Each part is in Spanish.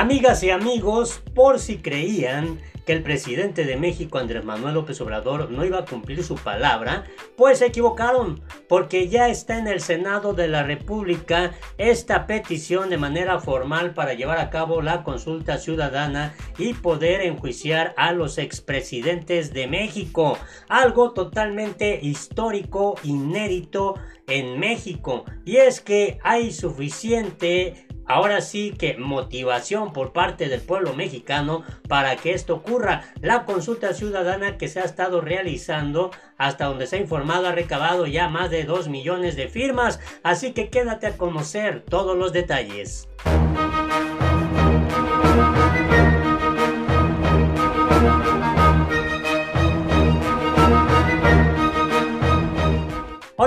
Amigas y amigos, por si creían que el presidente de México, Andrés Manuel López Obrador, no iba a cumplir su palabra, pues se equivocaron, porque ya está en el Senado de la República esta petición de manera formal para llevar a cabo la consulta ciudadana y poder enjuiciar a los expresidentes de México. Algo totalmente histórico, inédito en México. Y es que hay suficiente ahora sí que motivación por parte del pueblo mexicano para que esto ocurra. La consulta ciudadana que se ha estado realizando hasta donde se ha informado ha recabado ya más de 2 millones de firmas, así que quédate a conocer todos los detalles.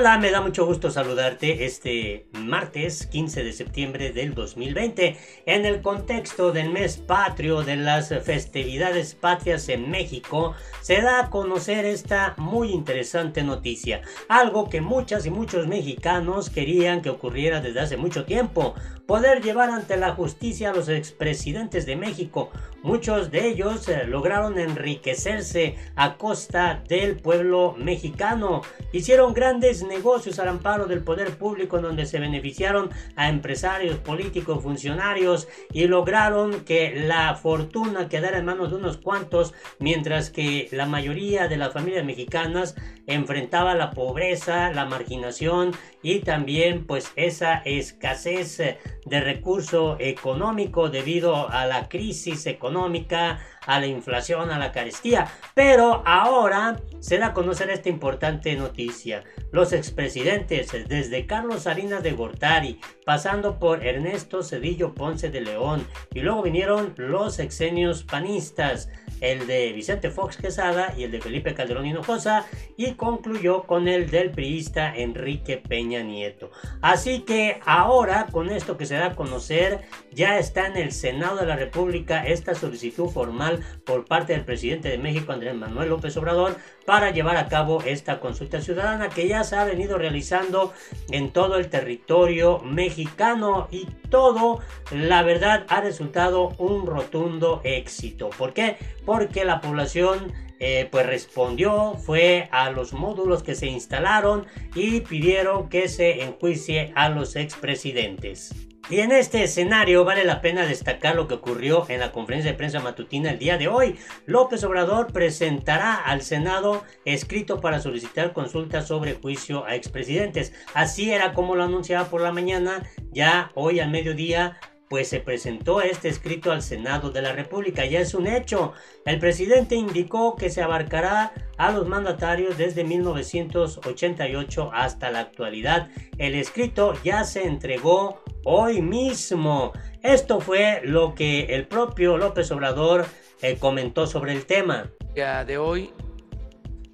Hola, me da mucho gusto saludarte este martes 15 de septiembre del 2020 en el contexto del mes patrio de las festividades patrias en México se da a conocer esta muy interesante noticia, algo que muchas y muchos mexicanos querían que ocurriera desde hace mucho tiempo, poder llevar ante la justicia a los expresidentes de México. Muchos de ellos eh, lograron enriquecerse a costa del pueblo mexicano, hicieron grandes negocios al amparo del poder público donde se beneficiaron a empresarios, políticos, funcionarios y lograron que la fortuna quedara en manos de unos cuantos, mientras que la mayoría de las familias mexicanas enfrentaba la pobreza, la marginación y también pues esa escasez de recurso económico debido a la crisis económica, a la inflación, a la carestía. Pero ahora se da a conocer esta importante noticia. Los expresidentes, desde Carlos Salinas de Gortari, pasando por Ernesto Cedillo Ponce de León, y luego vinieron los exenios panistas, el de Vicente Fox Quesada y el de Felipe Calderón Hinojosa, y concluyó con el del priista Enrique Peña Nieto. Así que ahora, con esto que se da a conocer, ya está en el Senado de la República esta solicitud formal por parte del presidente de México, Andrés Manuel López Obrador, para llevar a cabo esta consulta ciudadana que ya se ha venido realizando en todo el territorio mexicano y todo, la verdad, ha resultado un rotundo éxito. ¿Por qué? Porque la población eh, pues respondió, fue a los módulos que se instalaron y pidieron que se enjuicie a los expresidentes. Y en este escenario vale la pena destacar lo que ocurrió en la conferencia de prensa matutina el día de hoy. López Obrador presentará al Senado escrito para solicitar consultas sobre juicio a expresidentes. Así era como lo anunciaba por la mañana, ya hoy al mediodía pues se presentó este escrito al Senado de la República. Ya es un hecho. El presidente indicó que se abarcará a los mandatarios desde 1988 hasta la actualidad. El escrito ya se entregó hoy mismo. Esto fue lo que el propio López Obrador eh, comentó sobre el tema. Ya de hoy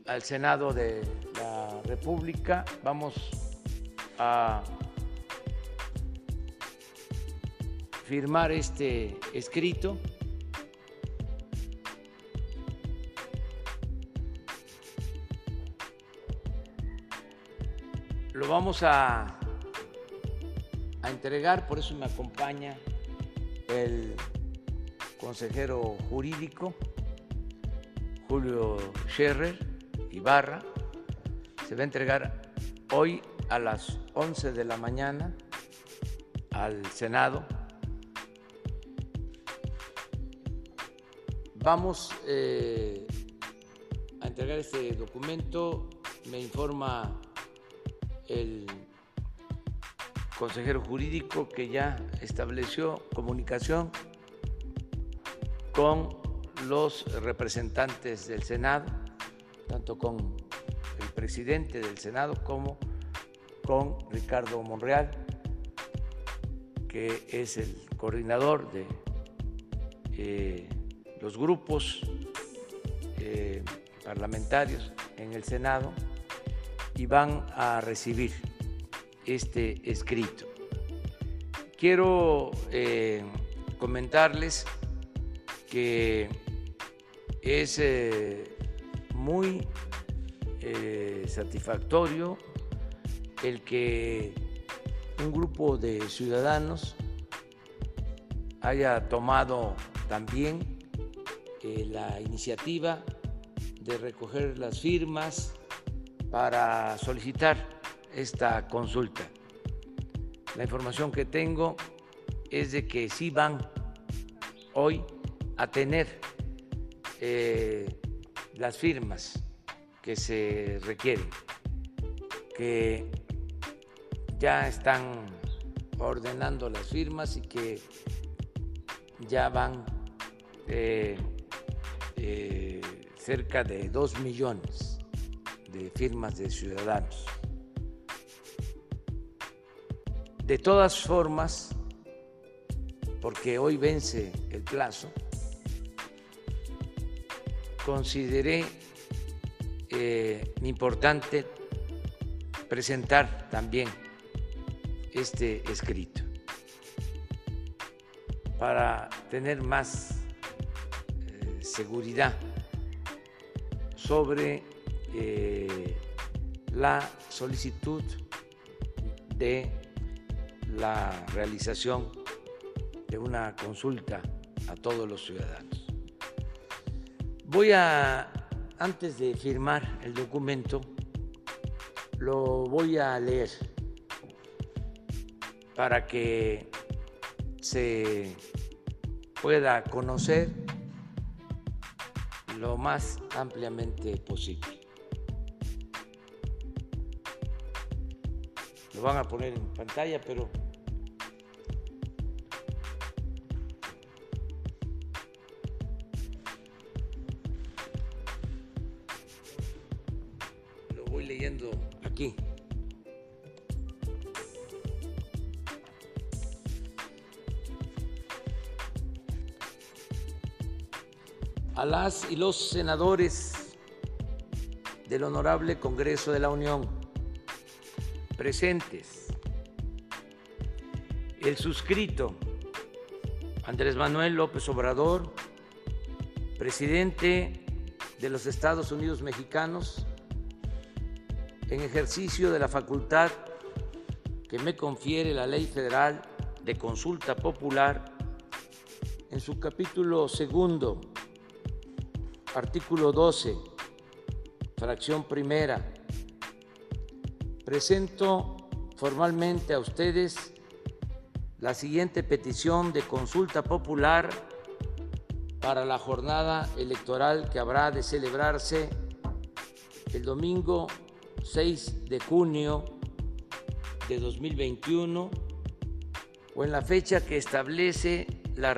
al Senado de la República vamos a firmar este escrito. Lo vamos a, a entregar, por eso me acompaña el consejero jurídico Julio Scherrer Ibarra. Se va a entregar hoy a las 11 de la mañana al Senado Vamos eh, a entregar este documento, me informa el consejero jurídico que ya estableció comunicación con los representantes del Senado, tanto con el presidente del Senado como con Ricardo Monreal, que es el coordinador de eh, los grupos eh, parlamentarios en el Senado y van a recibir este escrito. Quiero eh, comentarles que es eh, muy satisfactorio el que un grupo de ciudadanos haya tomado también eh, la iniciativa de recoger las firmas para solicitar esta consulta. La información que tengo es de que sí van hoy a tener eh, las firmas que se requieren, que ya están ordenando las firmas y que ya van eh, eh, cerca de dos millones de firmas de ciudadanos. De todas formas, porque hoy vence el plazo, consideré eh, importante presentar también este escrito para tener más eh, seguridad sobre eh, la solicitud de la realización de una consulta a todos los ciudadanos. Voy a, antes de firmar el documento, lo voy a leer para que se pueda conocer lo más ampliamente posible. Lo van a poner en pantalla, pero a las y los senadores del Honorable Congreso de la Unión presentes. El suscrito Andrés Manuel López Obrador, presidente de los Estados Unidos mexicanos, en ejercicio de la facultad que me confiere la Ley Federal de Consulta Popular, en su capítulo segundo, artículo 12, fracción primera. Presento formalmente a ustedes la siguiente petición de consulta popular para la jornada electoral que habrá de celebrarse el domingo 6 de junio de 2021 o en la fecha que establece la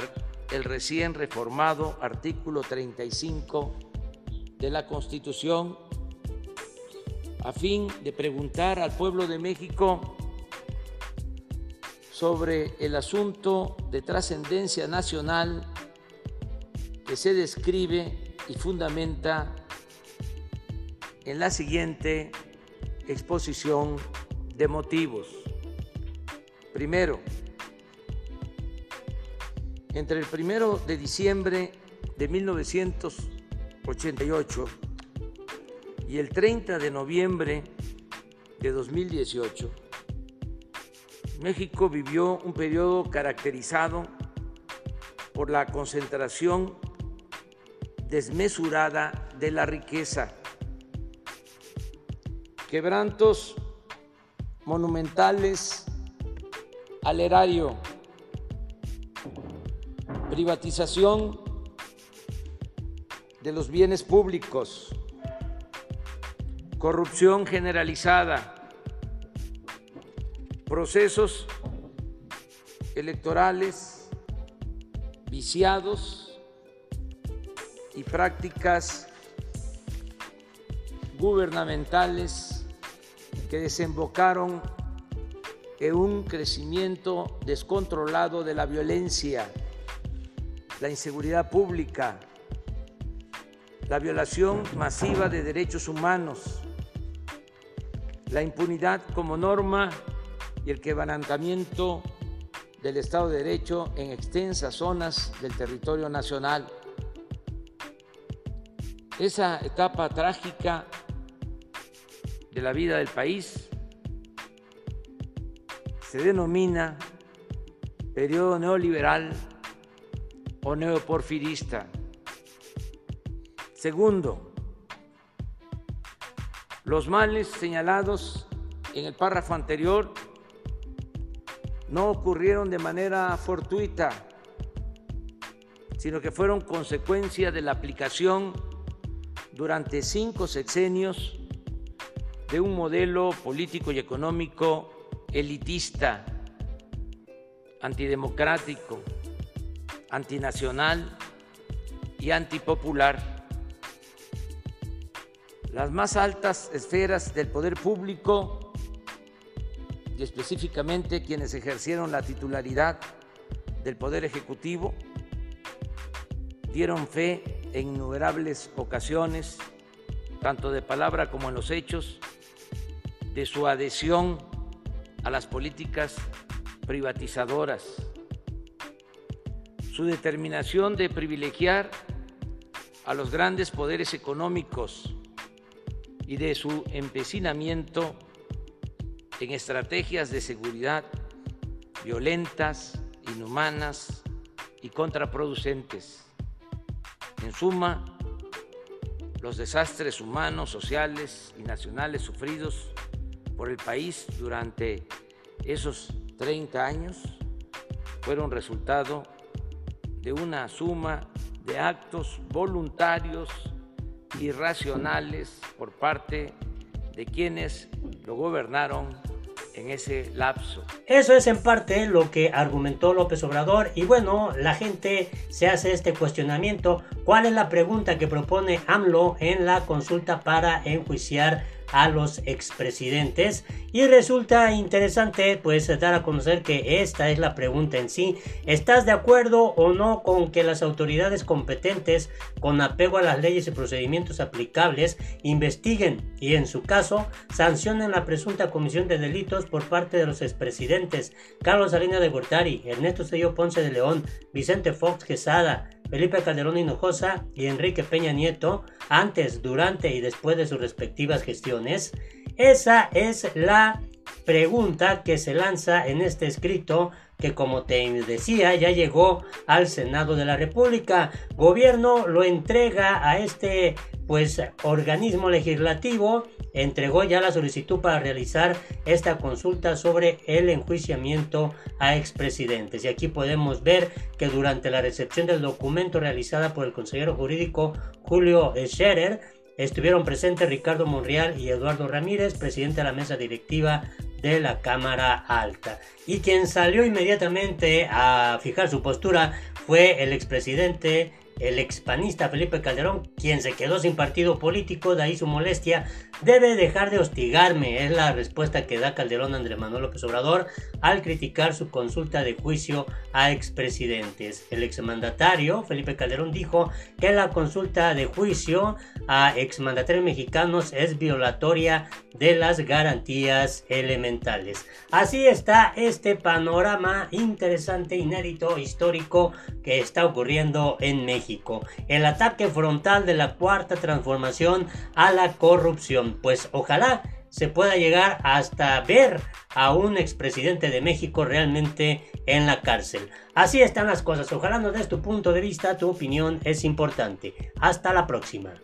el recién reformado artículo 35 de la Constitución a fin de preguntar al pueblo de México sobre el asunto de trascendencia nacional que se describe y fundamenta en la siguiente exposición de motivos. Primero, entre el primero de diciembre de 1988 y el 30 de noviembre de 2018, México vivió un periodo caracterizado por la concentración desmesurada de la riqueza, quebrantos monumentales al erario, privatización de los bienes públicos, corrupción generalizada, procesos electorales viciados y prácticas gubernamentales que desembocaron en un crecimiento descontrolado de la violencia la inseguridad pública, la violación masiva de derechos humanos, la impunidad como norma y el quebrantamiento del Estado de Derecho en extensas zonas del territorio nacional. Esa etapa trágica de la vida del país se denomina periodo neoliberal o neoporfirista. Segundo, los males señalados en el párrafo anterior no ocurrieron de manera fortuita, sino que fueron consecuencia de la aplicación durante cinco sexenios de un modelo político y económico elitista, antidemocrático, antinacional y antipopular. Las más altas esferas del poder público y específicamente quienes ejercieron la titularidad del Poder Ejecutivo dieron fe en innumerables ocasiones, tanto de palabra como en los hechos, de su adhesión a las políticas privatizadoras, su determinación de privilegiar a los grandes poderes económicos y de su empecinamiento en estrategias de seguridad violentas, inhumanas y contraproducentes. En suma, los desastres humanos, sociales y nacionales sufridos por el país durante esos 30 años fueron resultado de una suma de actos voluntarios y racionales por parte de quienes lo gobernaron en ese lapso. Eso es en parte lo que argumentó López Obrador y bueno, la gente se hace este cuestionamiento. ¿Cuál es la pregunta que propone AMLO en la consulta para enjuiciar a los expresidentes y resulta interesante pues dar a conocer que esta es la pregunta en sí. ¿Estás de acuerdo o no con que las autoridades competentes con apego a las leyes y procedimientos aplicables investiguen y en su caso sancionen la presunta comisión de delitos por parte de los expresidentes Carlos Salinas de Gortari, Ernesto Cedillo Ponce de León, Vicente Fox Quesada, Felipe Calderón Hinojosa y Enrique Peña Nieto antes, durante y después de sus respectivas gestiones? Esa es la pregunta que se lanza en este escrito que como te decía ya llegó al Senado de la República. Gobierno lo entrega a este pues organismo legislativo entregó ya la solicitud para realizar esta consulta sobre el enjuiciamiento a expresidentes. Y aquí podemos ver que durante la recepción del documento realizada por el consejero jurídico Julio Scherer, estuvieron presentes Ricardo Monreal y Eduardo Ramírez, presidente de la mesa directiva de la Cámara Alta. Y quien salió inmediatamente a fijar su postura fue el expresidente el expanista Felipe Calderón, quien se quedó sin partido político, de ahí su molestia, debe dejar de hostigarme, es la respuesta que da Calderón a Andrés Manuel López Obrador al criticar su consulta de juicio a expresidentes. El exmandatario Felipe Calderón dijo que la consulta de juicio a exmandatarios mexicanos es violatoria de las garantías elementales. Así está este panorama interesante, inédito, histórico que está ocurriendo en El ataque frontal de la cuarta transformación a la corrupción. Pues ojalá se pueda llegar hasta ver a un expresidente de México realmente en la cárcel. Así están las cosas. Ojalá nos des tu punto de vista, tu opinión es importante. Hasta la próxima.